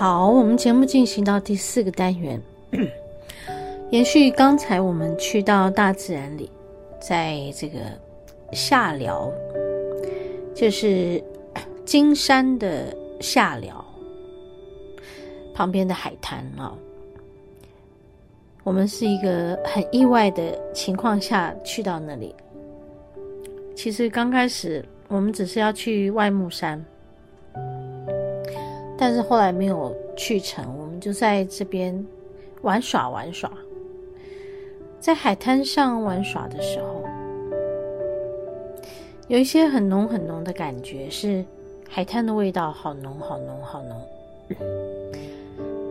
好，我们节目进行到第四个单元，延续刚才我们去到大自然里，在这个下寮，就是金山的下寮旁边的海滩啊。我们是一个很意外的情况下去到那里。其实刚开始我们只是要去外木山。但是后来没有去成，我们就在这边玩耍玩耍，在海滩上玩耍的时候，有一些很浓很浓的感觉，是海滩的味道，好浓好浓好浓。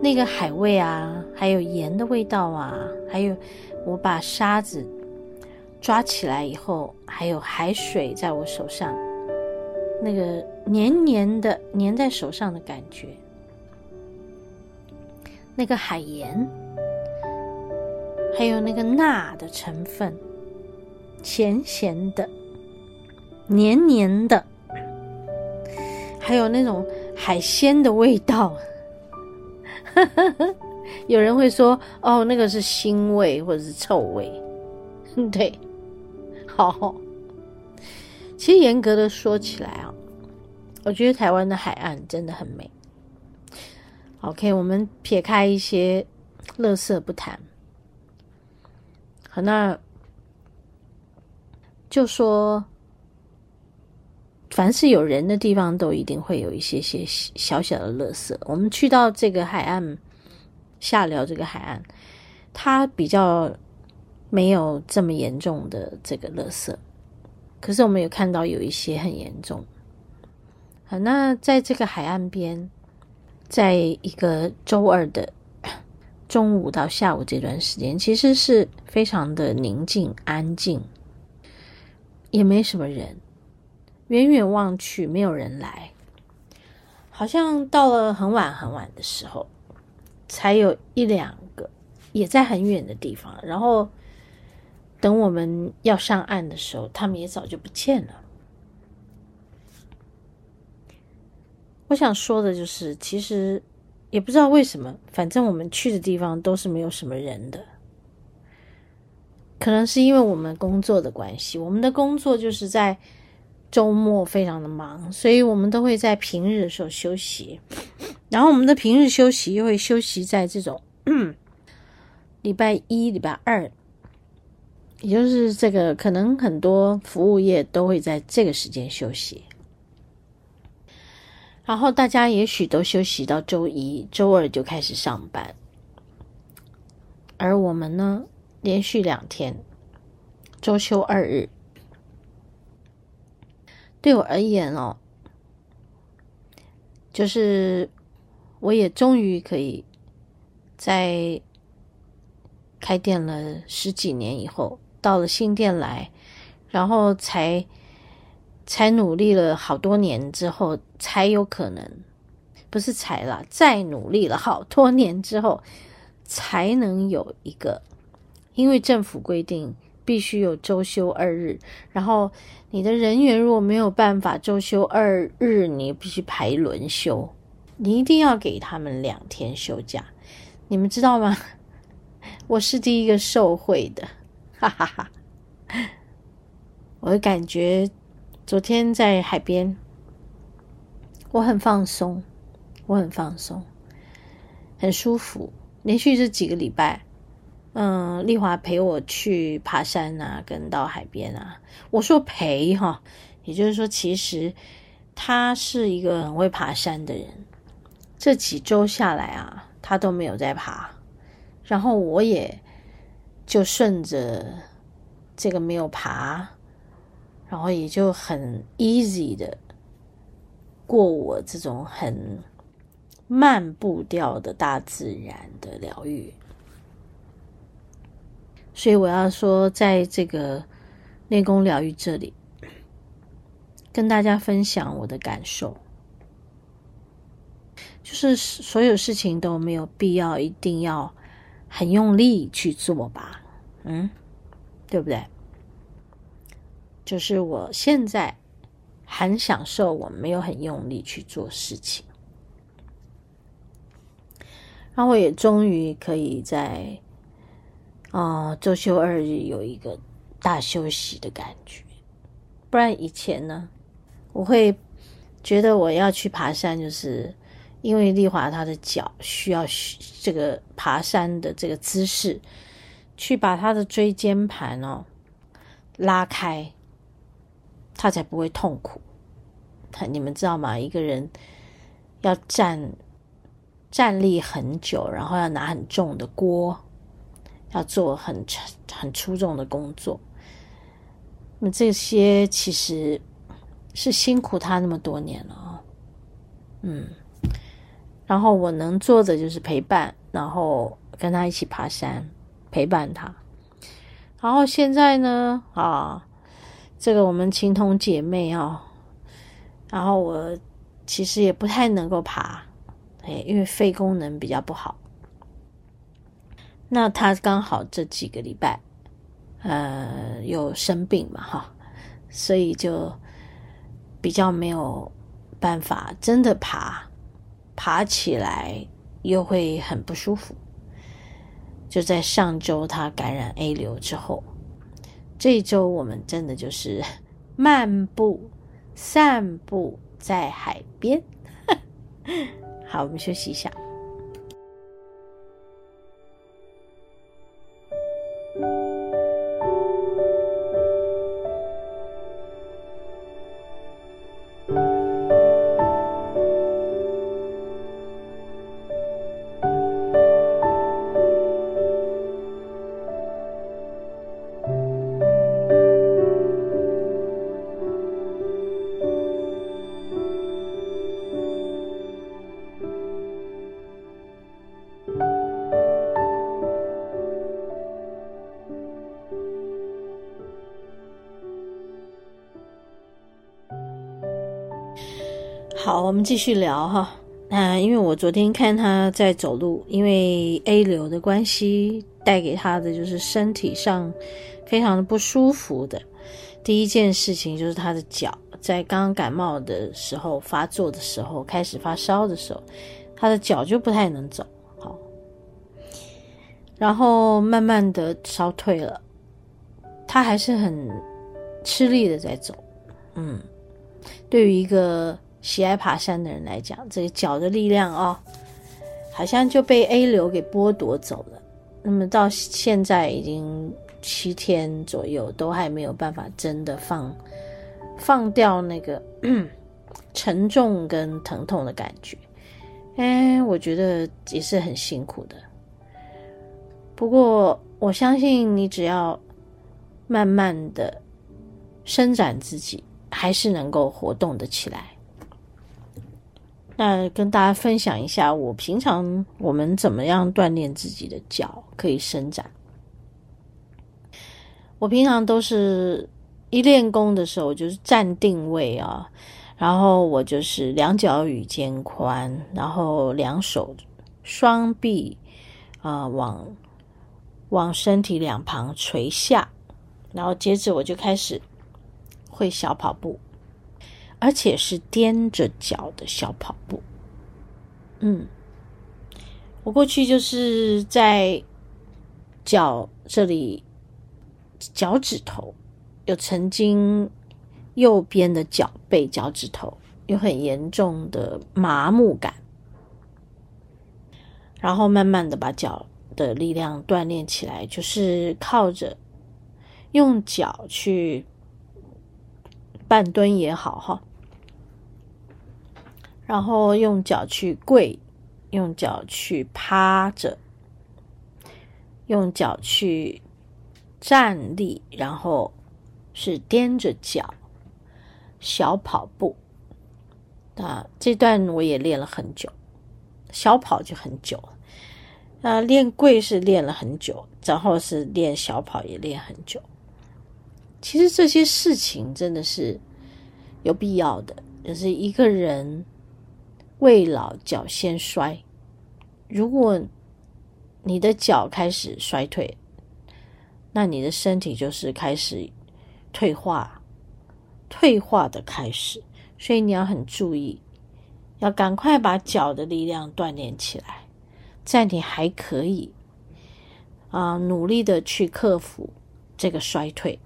那个海味啊，还有盐的味道啊，还有我把沙子抓起来以后，还有海水在我手上。那个黏黏的粘在手上的感觉，那个海盐，还有那个钠的成分，咸咸的，黏黏的，还有那种海鲜的味道。有人会说：“哦，那个是腥味或者是臭味。”对，好。其实严格的说起来啊，我觉得台湾的海岸真的很美。OK，我们撇开一些垃圾不谈，好，那就说，凡是有人的地方，都一定会有一些些小小的垃圾。我们去到这个海岸，下寮这个海岸，它比较没有这么严重的这个垃圾。可是我们有看到有一些很严重。好，那在这个海岸边，在一个周二的 中午到下午这段时间，其实是非常的宁静安静，也没什么人，远远望去没有人来，好像到了很晚很晚的时候，才有一两个，也在很远的地方，然后。等我们要上岸的时候，他们也早就不见了。我想说的就是，其实也不知道为什么，反正我们去的地方都是没有什么人的。可能是因为我们工作的关系，我们的工作就是在周末非常的忙，所以我们都会在平日的时候休息。然后我们的平日休息又会休息在这种礼拜一、礼拜二。也就是这个，可能很多服务业都会在这个时间休息，然后大家也许都休息到周一、周二就开始上班，而我们呢，连续两天，周休二日，对我而言哦，就是我也终于可以在开店了十几年以后。到了新店来，然后才才努力了好多年之后，才有可能，不是才啦，再努力了好多年之后，才能有一个，因为政府规定必须有周休二日，然后你的人员如果没有办法周休二日，你必须排轮休，你一定要给他们两天休假，你们知道吗？我是第一个受贿的。哈哈哈！我感觉，昨天在海边，我很放松，我很放松，很舒服。连续这几个礼拜，嗯，丽华陪我去爬山啊，跟到海边啊。我说陪哈，也就是说，其实他是一个很会爬山的人。这几周下来啊，他都没有在爬，然后我也。就顺着这个没有爬，然后也就很 easy 的过我这种很慢步调的大自然的疗愈。所以我要说，在这个内功疗愈这里，跟大家分享我的感受，就是所有事情都没有必要一定要。很用力去做吧，嗯，对不对？就是我现在很享受，我没有很用力去做事情，然后我也终于可以在啊周休二日有一个大休息的感觉。不然以前呢，我会觉得我要去爬山，就是因为丽华她的脚需要这个爬山的这个姿势，去把她的椎间盘哦拉开。他才不会痛苦。他你们知道吗？一个人要站站立很久，然后要拿很重的锅，要做很很出重的工作。那这些其实是辛苦他那么多年了啊。嗯，然后我能做的就是陪伴，然后跟他一起爬山，陪伴他。然后现在呢，啊。这个我们情同姐妹哦，然后我其实也不太能够爬，哎，因为肺功能比较不好。那他刚好这几个礼拜，呃，又生病嘛，哈，所以就比较没有办法真的爬，爬起来又会很不舒服。就在上周他感染 A 流之后。这周我们真的就是 漫步、散步在海边。好，我们休息一下。好，我们继续聊哈。那因为我昨天看他在走路，因为 A 流的关系，带给他的就是身体上非常的不舒服的。第一件事情就是他的脚，在刚刚感冒的时候发作的时候，开始发烧的时候，他的脚就不太能走。好，然后慢慢的烧退了，他还是很吃力的在走。嗯，对于一个。喜爱爬山的人来讲，这个脚的力量哦，好像就被 A 流给剥夺走了。那么到现在已经七天左右，都还没有办法真的放放掉那个 沉重跟疼痛的感觉。哎，我觉得也是很辛苦的。不过我相信你只要慢慢的伸展自己，还是能够活动的起来。那跟大家分享一下，我平常我们怎么样锻炼自己的脚可以伸展。我平常都是一练功的时候，就是站定位啊，然后我就是两脚与肩宽，然后两手双臂啊、往往身体两旁垂下，然后接着我就开始会小跑步。而且是踮着脚的小跑步，嗯，我过去就是在脚这里，脚趾头有曾经右边的脚背脚趾头有很严重的麻木感，然后慢慢的把脚的力量锻炼起来，就是靠着用脚去半蹲也好，哈。然后用脚去跪，用脚去趴着，用脚去站立，然后是踮着脚小跑步。啊，这段我也练了很久，小跑就很久。啊，练跪是练了很久，然后是练小跑也练很久。其实这些事情真的是有必要的，就是一个人。未老脚先衰，如果你的脚开始衰退，那你的身体就是开始退化，退化的开始，所以你要很注意，要赶快把脚的力量锻炼起来，在你还可以啊、努力的去克服这个衰退。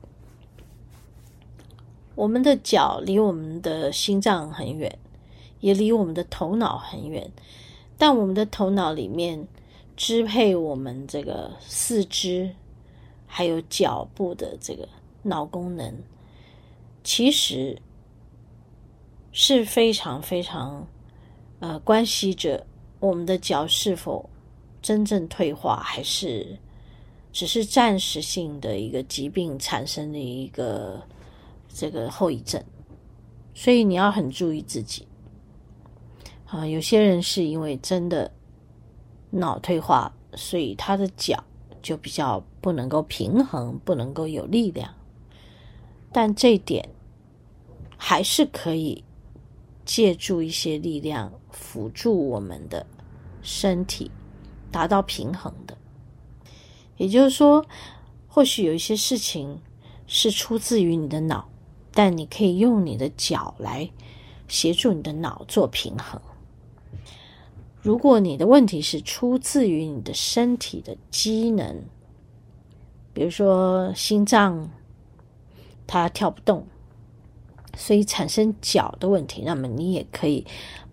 我们的脚离我们的心脏很远，也离我们的头脑很远，但我们的头脑里面支配我们这个四肢还有脚部的这个脑功能，其实是非常非常呃关系着我们的脚是否真正退化，还是只是暂时性的一个疾病产生的一个。这个后遗症，所以你要很注意自己。啊，有些人是因为真的脑退化，所以他的脚就比较不能够平衡，不能够有力量。但这一点还是可以借助一些力量辅助我们的身体达到平衡的。也就是说，或许有一些事情是出自于你的脑。但你可以用你的脚来协助你的脑做平衡。如果你的问题是出自于你的身体的机能，比如说心脏它跳不动，所以产生脚的问题，那么你也可以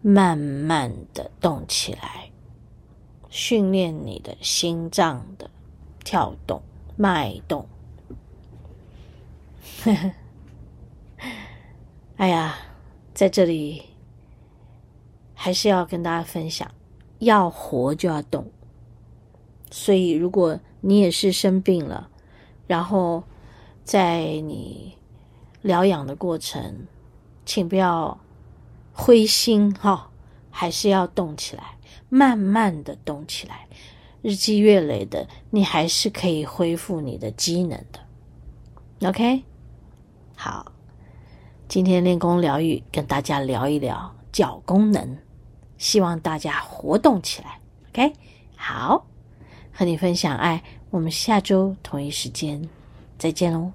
慢慢的动起来，训练你的心脏的跳动脉动。哎呀，在这里还是要跟大家分享，要活就要动。所以，如果你也是生病了，然后在你疗养的过程，请不要灰心哈、还是要动起来，慢慢的动起来，日积月累的，你还是可以恢复你的机能的。OK，好。今天练功疗愈，跟大家聊一聊脚功能，希望大家活动起来。OK，好，和你分享爱，我们下周同一时间再见喽。